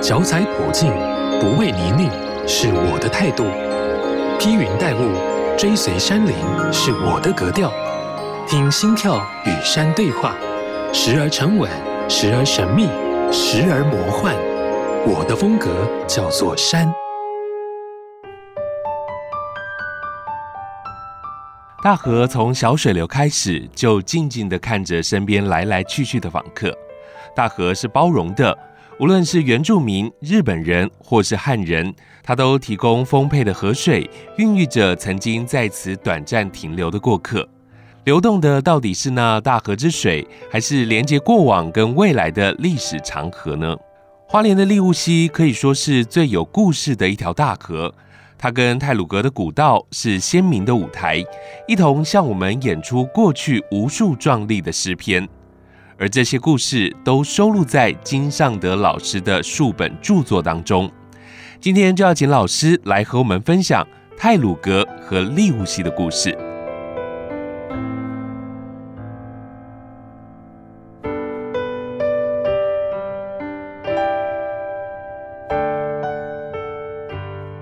脚踩普径，不畏泥泞，是我的态度；披云戴雾，追随山林，是我的格调。听心跳与山对话，时而沉稳，时而神秘，时而魔幻。我的风格叫做山。大河从小水流开始，就静静地看着身边来来去去的访客。大河是包容的，无论是原住民、日本人或是汉人，它都提供丰沛的河水，孕育着曾经在此短暂停留的过客。流动的到底是那大河之水，还是连接过往跟未来的历史长河呢？花莲的利物溪可以说是最有故事的一条大河，它跟太鲁阁的古道是鲜明的舞台，一同向我们演出过去无数壮丽的诗篇。而这些故事都收录在金尚德老师的数本著作当中。今天就要请老师来和我们分享泰鲁格和利物西的故事。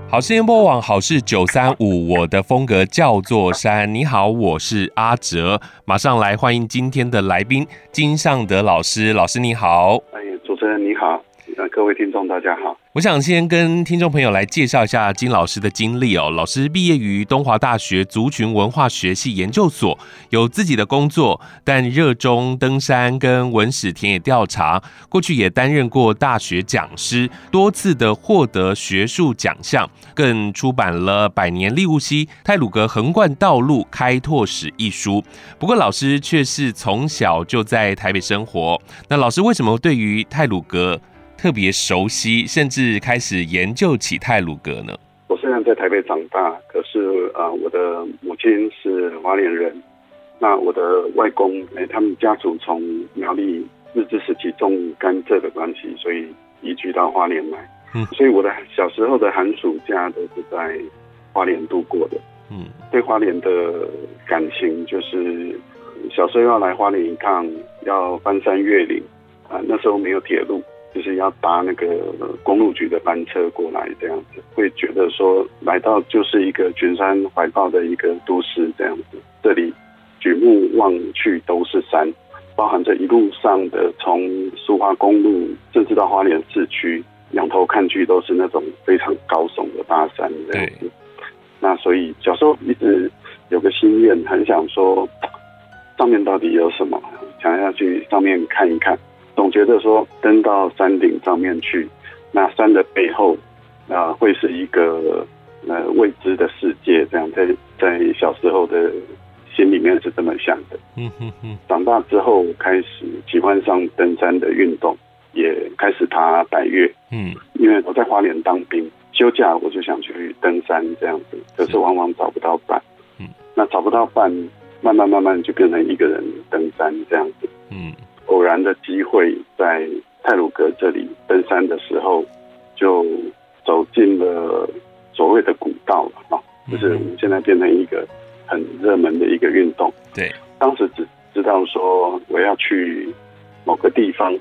好事联播网，好事九三五，我的风格叫做山。你好，我是阿哲，马上来欢迎今天的来宾金尚德老师。老师，你好，各位听众大家好。我想先跟听众朋友来介绍一下金老师的经历哦。老师毕业于东华大学族群文化学系研究所，有自己的工作，但热衷登山跟文史田野调查。过去也担任过大学讲师，多次的获得学术奖项，更出版了《百年利物溪泰鲁格横贯道路开拓史》一书。不过老师却是从小就在台北生活。那老师为什么对于泰鲁阁特别熟悉，甚至开始研究起泰鲁格呢？我虽然在台北长大，可是啊、呃，我的母亲是花莲人，那我的外公哎、欸，他们家族从苗栗日治时期种甘蔗的关系，所以移居到花莲来。嗯，所以我的小时候的寒暑假都是在花莲度过的。嗯，对花莲的感情就是小时候要来花莲一趟，要翻山越岭啊、呃，那时候没有铁路。就是要搭那个公路局的班车过来，这样子会觉得说来到就是一个群山怀抱的一个都市，这样子。这里举目望去都是山，包含着一路上的从苏花公路，甚至到花莲市区，仰头看去都是那种非常高耸的大山，这样子。那所以小时候一直有个心愿，很想说上面到底有什么，想要去上面看一看。总觉得说登到山顶上面去，那山的背后，啊、呃，会是一个呃未知的世界。这样在在小时候的心里面是这么想的。嗯哼哼。长大之后开始喜欢上登山的运动，也开始爬百岳。嗯。因为我在花莲当兵，休假我就想去登山这样子，可是往往找不到伴。嗯。那找不到伴，慢慢慢慢就变成一个人登山这样子。嗯。偶然的机会，在泰鲁阁这里登山的时候，就走进了所谓的古道了啊，就是我们现在变成一个很热门的一个运动。对，当时只知道说我要去某个地方，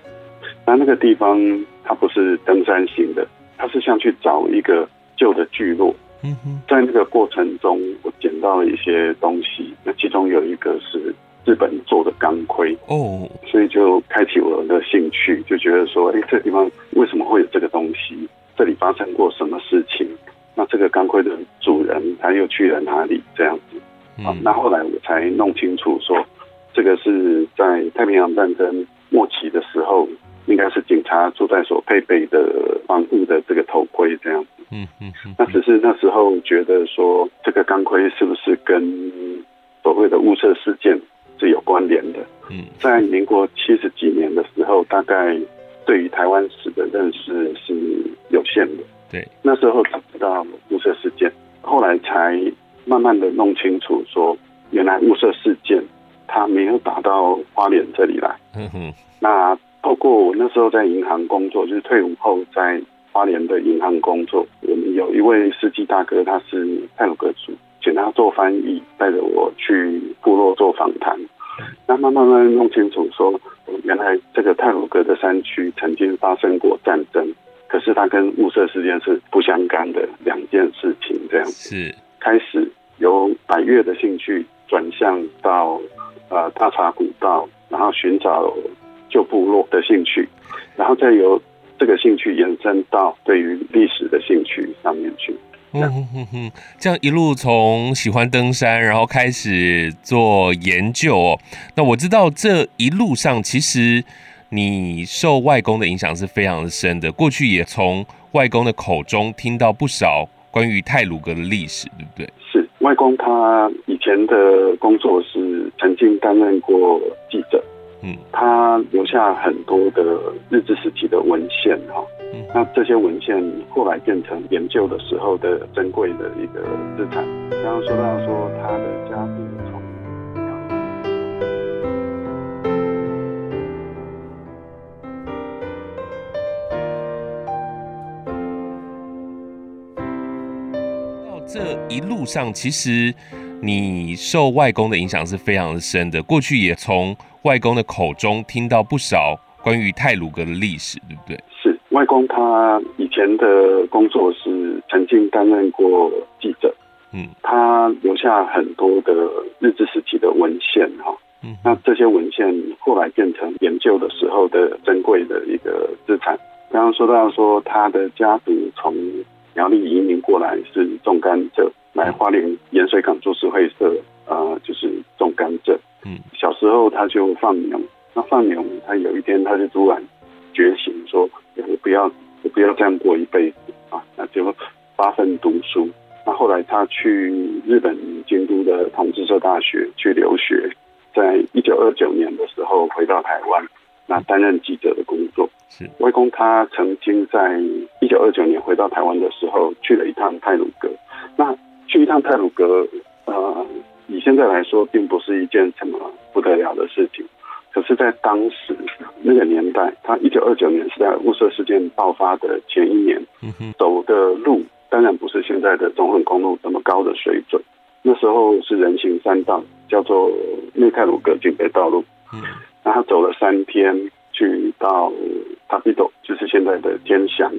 那那个地方它不是登山型的，它是像去找一个旧的聚落。嗯哼，在那个过程中，我捡到了一些东西，那其中有一个是。日本做的钢盔哦，所以就开启我的兴趣，就觉得说，哎，这个地方为什么会有这个东西？这里发生过什么事情？那这个钢盔的主人他又去了哪里？这样子，啊、嗯，那后来我才弄清楚说，这个是在太平洋战争末期的时候，应该是警察住在所配备的防护的这个头盔这样子。嗯嗯嗯。那只是那时候觉得说，这个钢盔是不是跟所谓的雾社事件？是有关联的。嗯，在民国七十几年的时候，大概对于台湾史的认识是有限的。对，那时候只知道雾社事件，后来才慢慢的弄清楚，说原来雾社事件它没有打到花莲这里来。嗯哼。那透过我那时候在银行工作，就是退伍后在花莲的银行工作，我们有一位司机大哥，他是泰鲁格族。请他做翻译，带着我去部落做访谈，那慢慢慢弄清楚说，原来这个泰鲁格的山区曾经发生过战争，可是它跟雾社事件是不相干的两件事情，这样。是。开始由百越的兴趣转向到呃大茶古道，然后寻找旧部落的兴趣，然后再由这个兴趣延伸到对于历史的兴趣上面去。嗯哼哼哼，这样一路从喜欢登山，然后开始做研究哦。那我知道这一路上其实你受外公的影响是非常的深的。过去也从外公的口中听到不少关于泰鲁格的历史，对不对？是外公他以前的工作是曾经担任过记者，嗯，他留下很多的日治时期的文献哈。那这些文献后来变成研究的时候的珍贵的一个资产。刚刚说到说他的家族从到这一路上，其实你受外公的影响是非常的深的。过去也从外公的口中听到不少关于泰鲁阁的历史，对不对？是。外公他以前的工作是曾经担任过记者，嗯，他留下很多的日治时期的文献哈，嗯，那这些文献后来变成研究的时候的珍贵的一个资产。刚刚说到说他的家族从苗栗移民过来是种甘蔗，来花莲盐水港株式会社啊，呃，就是种甘蔗。嗯，小时候他就放牛，那放牛他有一天他就突然觉醒说。我不要，我不要这样过一辈子啊！那就发奋读书。那后来他去日本京都的同志社大学去留学，在一九二九年的时候回到台湾，那担任记者的工作。是外公他曾经在一九二九年回到台湾的时候去了一趟泰鲁阁。那去一趟泰鲁阁，呃，以现在来说，并不是一件什么不得了的事情。可是，在当时那个年代，他一九二九年是在雾社事件爆发的前一年，走的路当然不是现在的中横公路这么高的水准。那时候是人行山道，叫做内泰鲁阁警备道路。嗯那他走了三天，去到塔比斗，就是现在的天祥，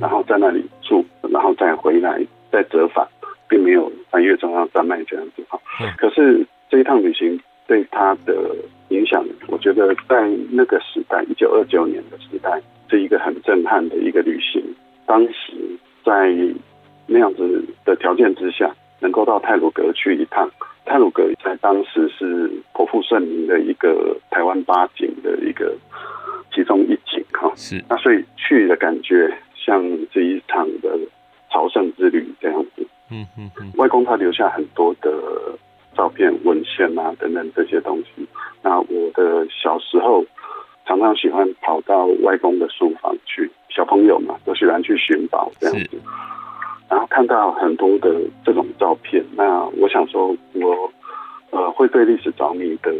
然后在那里住，然后再回来再折返，并没有翻越中央山脉这样子哈。可是这一趟旅行对他的。影响，我觉得在那个时代，一九二九年的时代，是一个很震撼的一个旅行。当时在那样子的条件之下，能够到泰鲁阁去一趟，泰鲁阁在当时是颇负盛名的一个台湾八景的一个其中一景哈。是，那所以去的感觉像是一场的朝圣之旅这样子。嗯嗯嗯，外公他留下很多的。照片、文献啊等等这些东西，那我的小时候常常喜欢跑到外公的书房去，小朋友嘛都喜欢去寻宝这样子，然后看到很多的这种照片，那我想说我呃会对历史着迷的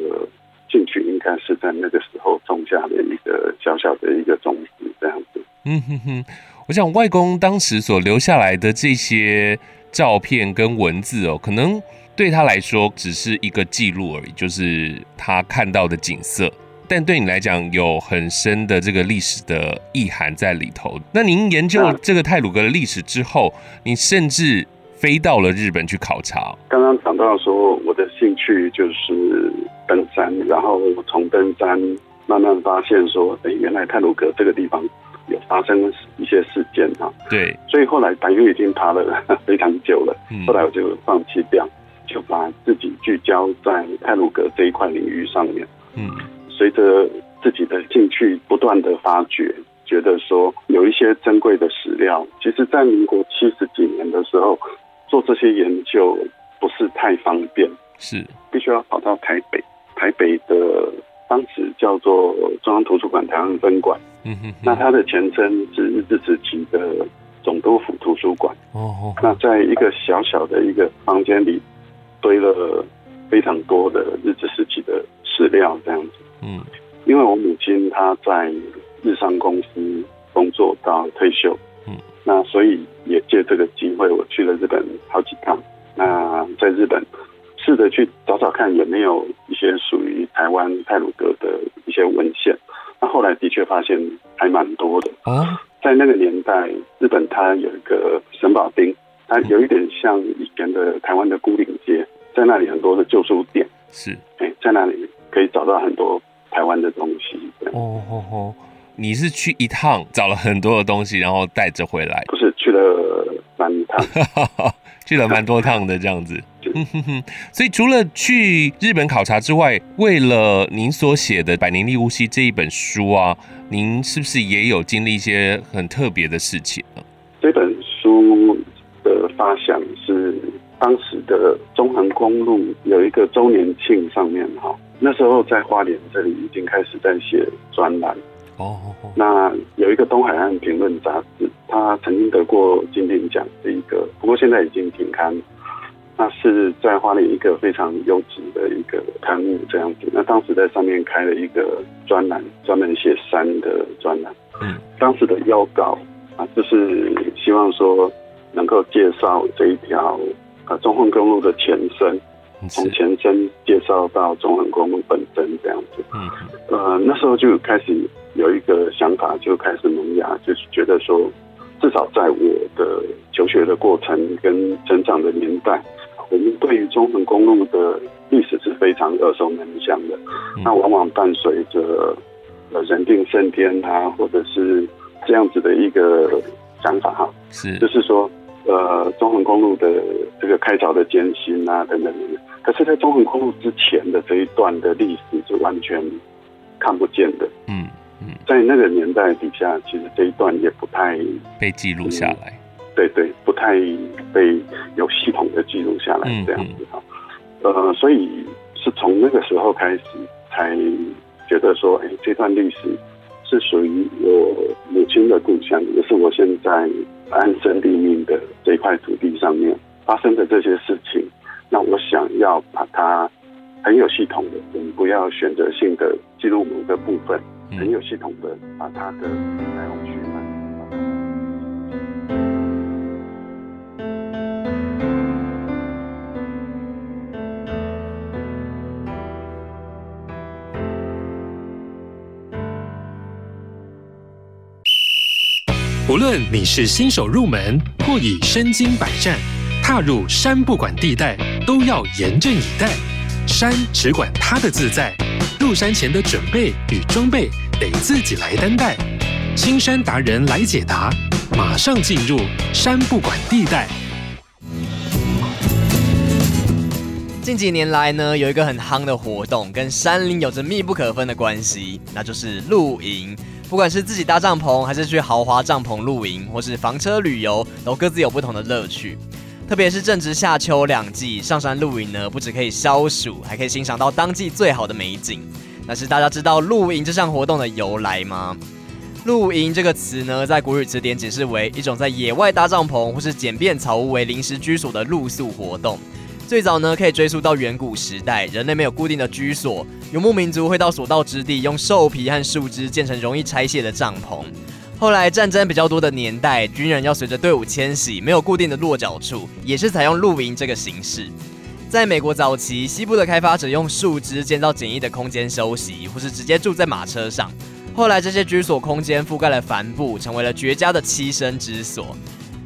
兴趣，应该是在那个时候种下的一个小小的一个种子这样子。嗯哼哼，我想外公当时所留下来的这些照片跟文字哦，可能。对他来说只是一个记录而已，就是他看到的景色。但对你来讲，有很深的这个历史的意涵在里头。那您研究这个泰鲁格的历史之后，你甚至飞到了日本去考察。刚刚讲到说，我的兴趣就是登山，然后从登山慢慢发现说，哎，原来泰鲁格这个地方有发生一些事件啊。对，所以后来百岳已经爬了 非常久了，后来我就放弃掉。就把自己聚焦在泰鲁格这一块领域上面。嗯，随着自己的兴趣不断的发掘，觉得说有一些珍贵的史料，其实，在民国七十几年的时候做这些研究不是太方便，是必须要跑到台北。台北的当时叫做中央图书馆台湾分馆。嗯哼，那它的前身是日治时期的总督府图书馆。哦，那在一个小小的一个房间里。堆了非常多的日治时期的史料，这样子。嗯，因为我母亲她在日商公司工作到退休，嗯，那所以也借这个机会，我去了日本好几趟。那在日本试着去找找看有没有一些属于台湾泰鲁阁的一些文献。那后来的确发现还蛮多的。啊，在在那个年代，日本它有一个神保町，它有一点像以前的台湾的牯岭街，在那里很多的旧书店，是，哎，在那里可以找到很多台湾的东西。哦哦哦，你是去一趟找了很多的东西，然后带着回来？不是，去了三趟，去了蛮多趟的这样子。所以除了去日本考察之外，为了您所写的《百年立雾溪》这一本书啊，您是不是也有经历一些很特别的事情呢？这本书的发想是当时的中横公路有一个周年庆上面哈，那时候在花莲这里已经开始在写专栏哦。那有一个东海岸评论杂志，他曾经得过金鼎奖这一个，不过现在已经停刊。那是在花莲一个非常优质的一个刊物这样子。那当时在上面开了一个专栏，专门写山的专栏。嗯，当时的要稿啊，就是希望说能够介绍这一条啊中横公路的前身，从前身介绍到中横公路本身这样子。嗯，呃，那时候就开始有一个想法，就开始萌芽，就是觉得说，至少在我的求学的过程跟成长的年代。我们对于中横公路的历史是非常耳熟能详的，那往往伴随着呃人定胜天啊，或者是这样子的一个想法哈，是。就是说呃中横公路的这个开凿的艰辛啊等等等等，可是，在中横公路之前的这一段的历史是完全看不见的，嗯嗯，在那个年代底下，其实这一段也不太被记录下来。对对，不太被有系统的记录下来这样子哈，呃，所以是从那个时候开始才觉得说，哎，这段历史是属于我母亲的故乡，也是我现在安身立命的这块土地上面发生的这些事情。那我想要把它很有系统的，我们不要选择性的记录某个部分，很有系统的把它的来龙去脉。无论你是新手入门，或已身经百战，踏入山不管地带，都要严阵以待。山只管它的自在，入山前的准备与装备得自己来担待。青山达人来解答，马上进入山不管地带。近几年来呢，有一个很夯的活动，跟山林有着密不可分的关系，那就是露营。不管是自己搭帐篷，还是去豪华帐篷露营，或是房车旅游，都各自有不同的乐趣。特别是正值夏秋两季，上山露营呢，不只可以消暑，还可以欣赏到当季最好的美景。但是大家知道露营这项活动的由来吗？露营这个词呢，在国语词典解释为一种在野外搭帐篷或是简便草屋为临时居所的露宿活动。最早呢，可以追溯到远古时代，人类没有固定的居所，游牧民族会到所到之地，用兽皮和树枝建成容易拆卸的帐篷。后来战争比较多的年代，军人要随着队伍迁徙，没有固定的落脚处，也是采用露营这个形式。在美国早期，西部的开发者用树枝建造简易的空间休息，或是直接住在马车上。后来这些居所空间覆盖了帆布，成为了绝佳的栖身之所。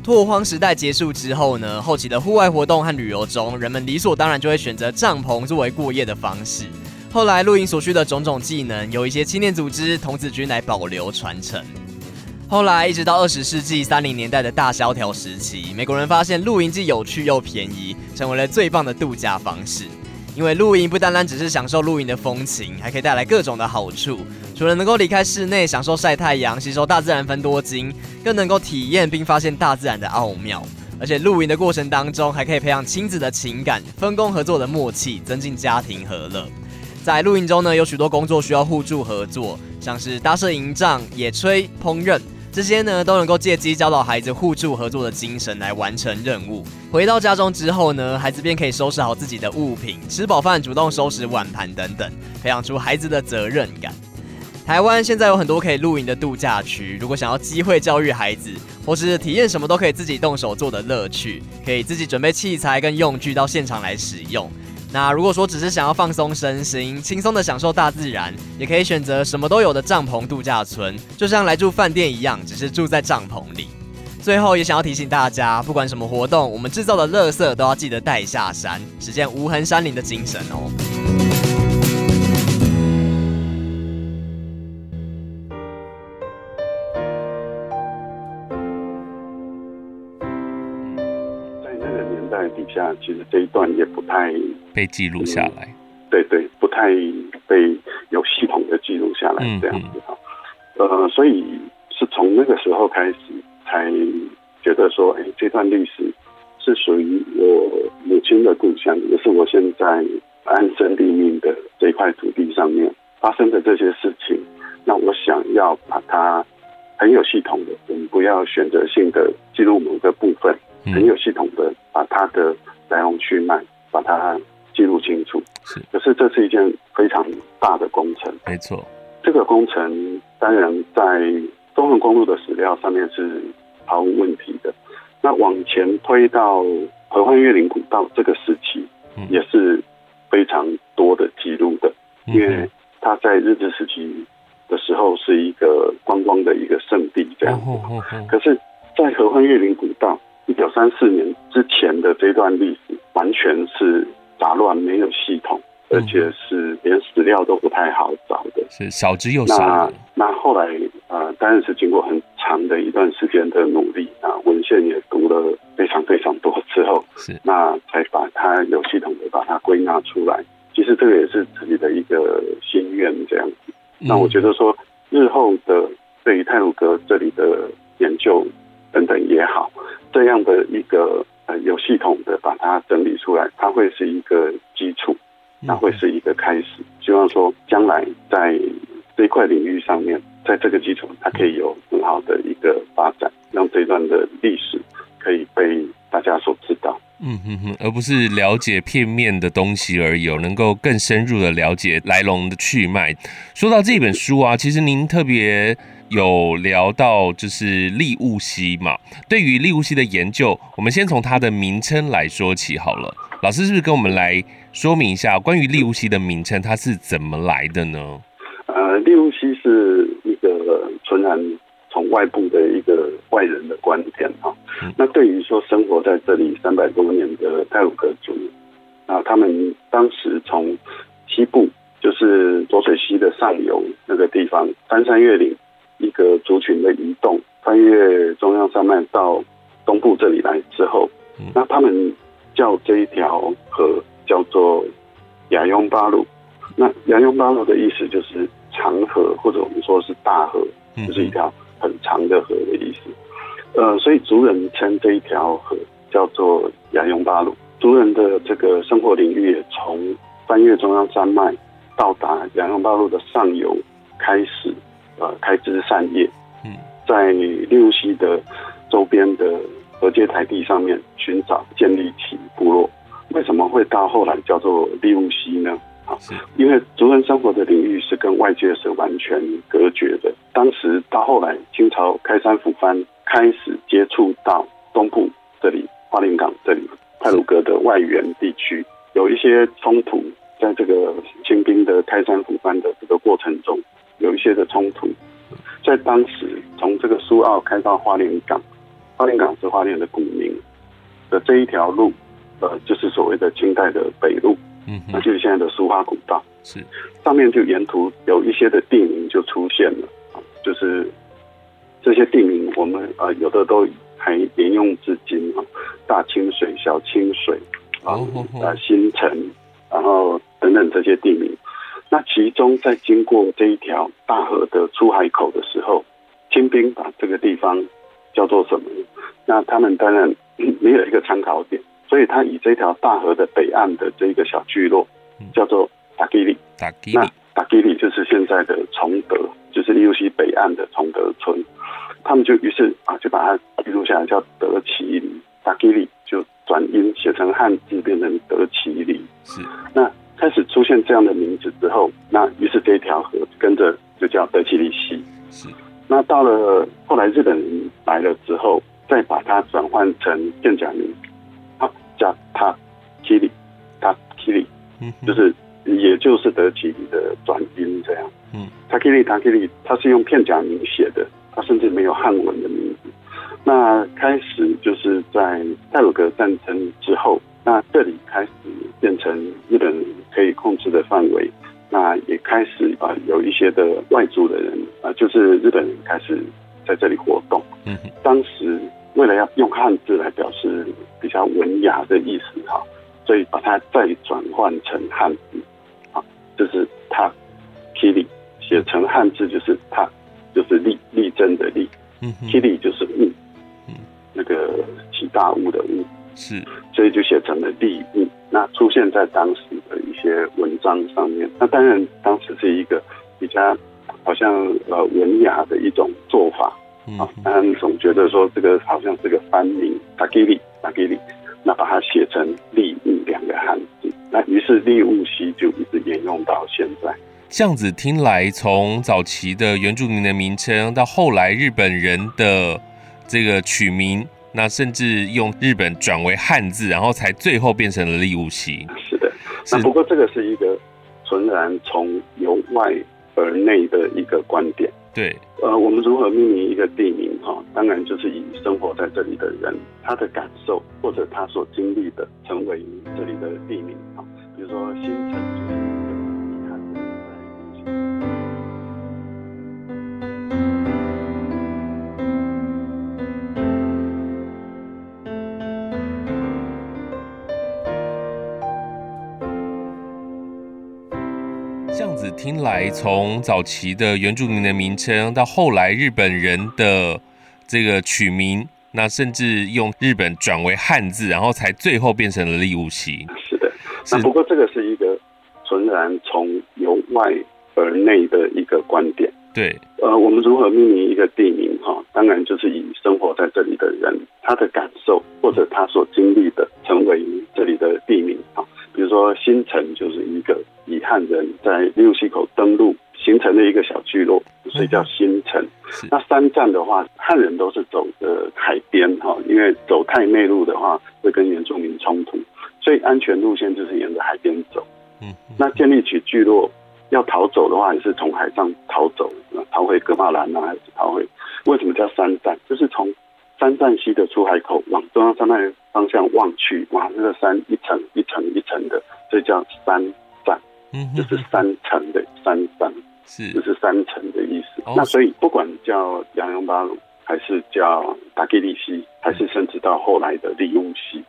拓荒时代结束之后呢，后期的户外活动和旅游中，人们理所当然就会选择帐篷作为过夜的方式。后来露营所需的种种技能，由一些青年组织、童子军来保留传承。后来一直到二十世纪三零年代的大萧条时期，美国人发现露营既有趣又便宜，成为了最棒的度假方式。因为露营不单单只是享受露营的风情，还可以带来各种的好处。除了能够离开室内享受晒太阳、吸收大自然芬多精，更能够体验并发现大自然的奥妙。而且露营的过程当中，还可以培养亲子的情感、分工合作的默契，增进家庭和乐。在露营中呢，有许多工作需要互助合作，像是搭设营帐、野炊、烹饪。这些呢都能够借机教导孩子互助合作的精神来完成任务。回到家中之后呢，孩子便可以收拾好自己的物品，吃饱饭主动收拾碗盘等等，培养出孩子的责任感。台湾现在有很多可以露营的度假区，如果想要机会教育孩子，或是体验什么都可以自己动手做的乐趣，可以自己准备器材跟用具到现场来使用。那如果说只是想要放松身心，轻松的享受大自然，也可以选择什么都有的帐篷度假村，就像来住饭店一样，只是住在帐篷里。最后也想要提醒大家，不管什么活动，我们制造的垃圾都要记得带下山，实践无痕山林的精神哦。这一段也不太被记录下来。对对，不太被有系统的记录下来，这样子哈。呃，所以是从那个时候开始。才觉得说，哎，这段历史是属于我母亲的故乡，也是我现在安身立命的这块土地上面发生的这些事情。那我想要把它很有系统的，我们不要选择性的记录某个部分，很有系统的把它的来龙去脉把它记录清楚。是，可是这是一件非常大的工程。没错，这个工程当然在。中横公路的史料上面是毫无问题的。那往前推到合欢越岭古道这个时期，也是非常多的记录的，因为它在日治时期的时候是一个观光的一个圣地这样子。可是，在合欢越岭古道一九三四年之前的这段历史，完全是杂乱，没有系统。而且是连史料都不太好找的，是少之又少。那那后来呃，当然是经过很长的一段时间的努力啊，文献也读了非常非常多之后，是那才把它有系统的把它归纳出来。其实这个也是自己的一个心愿这样子。嗯、那我觉得说，日后的对于泰鲁格这里的研究等等也好，这样的一个呃有系统的把它整理出来，它会是一个基础。那会是一个开始，希望说将来在这一块领域上面，在这个基础，它可以有很好的一个发展，让这段的历史可以被大家所知道。嗯哼哼，而不是了解片面的东西而已，能够更深入的了解来龙的去脉。说到这本书啊，其实您特别有聊到就是利物西嘛，对于利物西的研究，我们先从它的名称来说起好了。老师是不是跟我们来说明一下关于利物西的名称，它是怎么来的呢？呃，立雾溪是一个纯然从外部的一个外人的观点啊。嗯、那对于说生活在这里三百多年的泰鲁格族，啊，他们当时从西部，就是浊水溪的上游那个地方，翻山越岭，一个族群的移动，穿越中央山脉到东部这里来之后，嗯、那他们。叫这一条河叫做雅雍巴路，那雅雍巴路的意思就是长河，或者我们说是大河，就是一条很长的河的意思。呃，所以族人称这一条河叫做雅雍巴路。族人的这个生活领域也从翻越中央山脉到达雅雍巴路的上游开始，呃，开枝散叶。嗯，在立雾溪的周边的。河阶台地上面寻找建立起部落，为什么会到后来叫做立雾溪呢？啊，因为族人生活的领域是跟外界是完全隔绝的。当时到后来清朝开山抚番，开始接触到东部这里花莲港这里泰鲁阁的外缘地区，有一些冲突，在这个清兵的开山抚番的这个过程中，有一些的冲突，在当时从这个苏澳开到花莲港。花莲港是花莲的古名的这一条路，呃，就是所谓的清代的北路，嗯，那就是现在的苏花古道，是。上面就沿途有一些的地名就出现了，就是这些地名我们呃有的都还沿用至今啊，大清水、小清水啊，啊新城，然后等等这些地名，那其中在经过这一条大河的出海口的时候，清兵把这个地方。叫做什么？那他们当然 没有一个参考点，所以他以这条大河的北岸的这个小聚落叫做达基里。达基里，那达基里就是现在的崇德，就是立雾溪北岸的崇德村。他们就于是啊，就把它记录下来，叫德奇里。达基里就转音写成汉字，变成德奇里。是。那开始出现这样的名字之后，那于是这条河跟着就叫德奇里溪。是。那到了后来，日本人来了之后，再把它转换成片假名，他，叫他基里，他基里，嗯，就是也就是德吉里的转音这样。嗯，Takiri Takiri，它是用片假名写的，他甚至没有汉文的名字。那开始就是在泰鲁格战争之后，那这里开始变成日本可以控制的范围。那也开始啊，有一些的外族的人啊，就是日本人开始在这里活动。嗯，当时为了要用汉字来表示比较文雅的意思哈，所以把它再转换成汉字啊，就是他 kiri 写成汉字就是他，就是立力争的立。嗯，kiri 就是物，嗯，那个起大雾的物。是，所以就写成了利物。那出现在当时的一些文章上面。那当然，当时是一个比较好像呃文雅的一种做法啊。当然总觉得说这个好像是个番名，达基里，达基里。那把它写成利物两个汉字。那于是利物西就一直沿用到现在。这样子听来，从早期的原住民的名称，到后来日本人的这个取名。那甚至用日本转为汉字，然后才最后变成了利物西。是的，那不过这个是一个纯然从由外而内的一个观点。对，呃，我们如何命名一个地名？哈，当然就是以生活在这里的人他的感受或者他所经历的，成为这里的地名。哈，比如说新城。听来，从早期的原住民的名称，到后来日本人的这个取名，那甚至用日本转为汉字，然后才最后变成了利物西。是的，那不过这个是一个纯然从由外而内的一个观点。对，呃，我们如何命名一个地名？哈，当然就是以生活在这里的人他的感受或者他所经历的，成为这里的地名。哈，比如说新城就是一个。以汉人在利物溪口登陆形成的一个小聚落，所以叫新城。那三站的话，汉人都是走的海边哈，因为走太内陆的话会跟原住民冲突，所以安全路线就是沿着海边走。嗯，那建立起聚落要逃走的话，也是从海上逃走，逃回噶玛兰啊，还是逃回？为什么叫三站？就是从三站西的出海口往中央山脉方向望去，哇，那个山一层一层一层的，所以叫三。就是三层的山山，是就是三层的意思。那所以不管叫杨阳巴鲁，还是叫达基利西，还是甚至到后来的利乌西，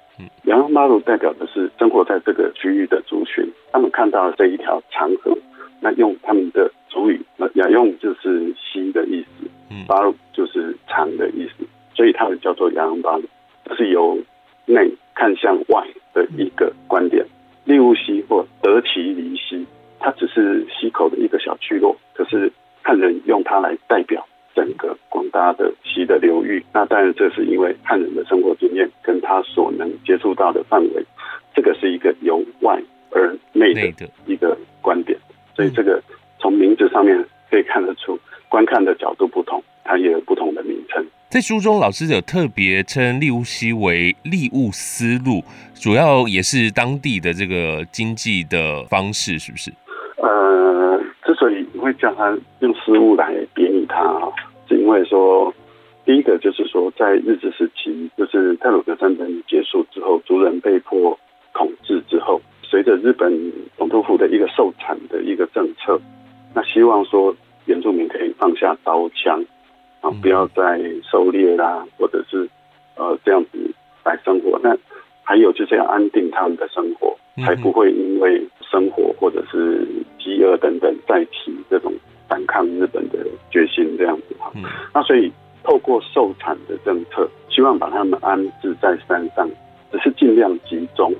杨阳巴鲁代表的是生活在这个区域的族群。他们看到这一条长河，那用他们的族语，那雅用就是西的意思，巴鲁就是长的意思，所以它叫做杨阳巴鲁，这是由内看向外的一个观点。利物西或德奇里西，它只是溪口的一个小聚落，可是汉人用它来代表整个广大的溪的流域。那当然，这是因为汉人的生活经验跟他所能接触到的范围，这个是一个由外而内的一个观点。所以，这个从名字上面可以看得出，观看的角度不同，它也有不同的名称。在书中，老师有特别称利物西为利物思路，主要也是当地的这个经济的方式，是不是？呃，之所以会叫他用丝路来贬义它啊，是因为说，第一个就是说，在日治时期，就是太鲁格战争结束之后，族人被迫统治之后，随着日本总督府的一个授产的一个政策，那希望说原住民可以放下刀枪。啊，不要再狩猎啦，或者是呃这样子来生活。那还有就是要安定他们的生活，才不会因为生活或者是饥饿等等再起这种反抗日本的决心这样子哈。那所以透过受产的政策，希望把他们安置在山上，只是尽量集中。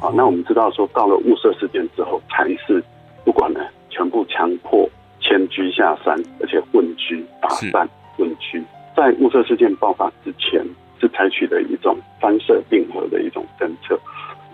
好，那我们知道说到了雾社事件之后，才是不管呢，全部强迫迁居下山，而且混居打散。混居在雾社事件爆发之前，是采取的一种三社并合的一种政策，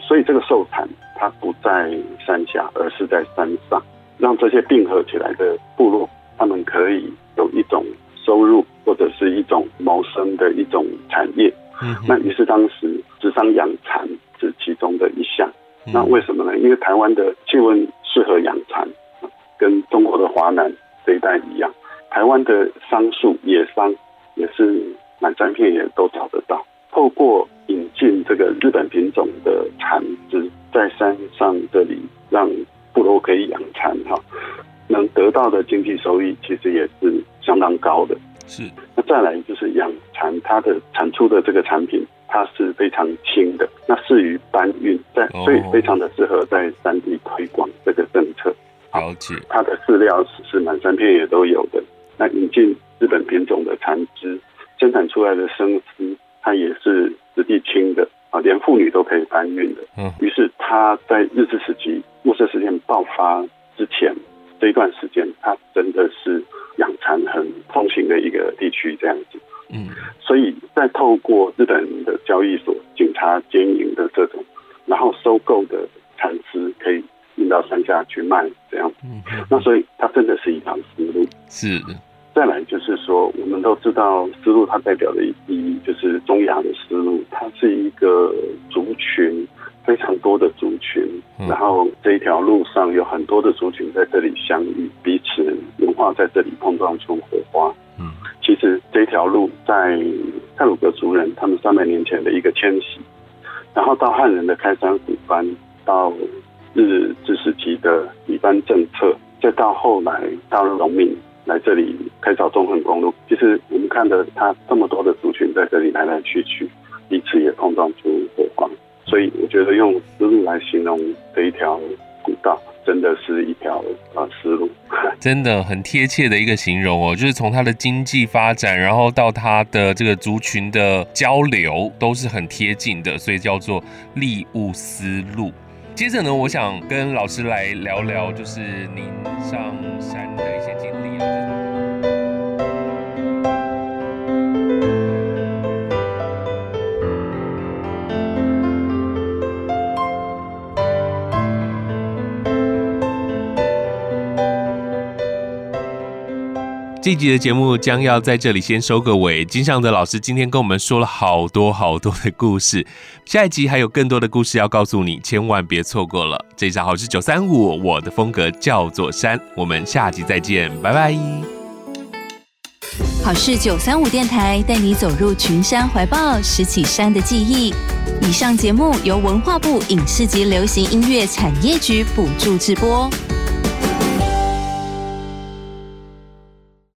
所以这个授产它不在山下，而是在山上，让这些并合起来的部落，他们可以有一种收入或者是一种谋生的一种产业。嗯，那于是当时职商养蚕是其中的一项，那为什么呢？因为台湾的气温适合养蚕，跟中国的华南这一带一样，台湾的桑树野桑也是满山遍野都找得到。透过引进这个日本品种的蚕枝，在山上这里让部落可以养蚕哈，能得到的经济收益其实也是相当高的。是。那再来就是养蚕，它的产出的这个产品。它是非常轻的，那适于搬运，在所以非常的适合在山地推广这个政策。了解，它的饲料是满山遍野都有的。那引进日本品种的蚕丝，生产出来的生丝，它也是质地轻的啊，连妇女都可以搬运的。嗯，于是它在日治时期雾社事件爆发之前这一段时间，它真的是养蚕很风行的一个地区，这样子。嗯，所以在透过日本的交易所、警察经营的这种，然后收购的蚕丝可以运到山下去卖，这样。嗯，那所以它真的是一条思路。是。再来就是说，我们都知道丝路它代表的意义就是中亚的丝路，它是一个族群非常多的族群，然后这一条路上有很多的族群在这里相遇，彼此文化在这里碰撞出火花。嗯。其实这条路在泰鲁格族人他们三百年前的一个迁徙，然后到汉人的开山抚番，到日治时期的一般政策，再到后来大陆农民来这里开凿中横公路。其实我们看的他这么多的族群在这里来来去去，彼此也碰撞出火花。所以我觉得用丝路来形容这一条古道。真的是一条啊丝路，真的很贴切的一个形容哦，就是从它的经济发展，然后到它的这个族群的交流，都是很贴近的，所以叫做利物丝路。接着呢，我想跟老师来聊聊，就是您上山的一些经历啊。这集的节目将要在这里先收个尾。金尚德老师今天跟我们说了好多好多的故事，下一集还有更多的故事要告诉你，千万别错过了。这一场好是九三五，我的风格叫做山，我们下集再见，拜拜。好事九三五电台带你走入群山怀抱，拾起山的记忆。以上节目由文化部影视及流行音乐产业局补助直播。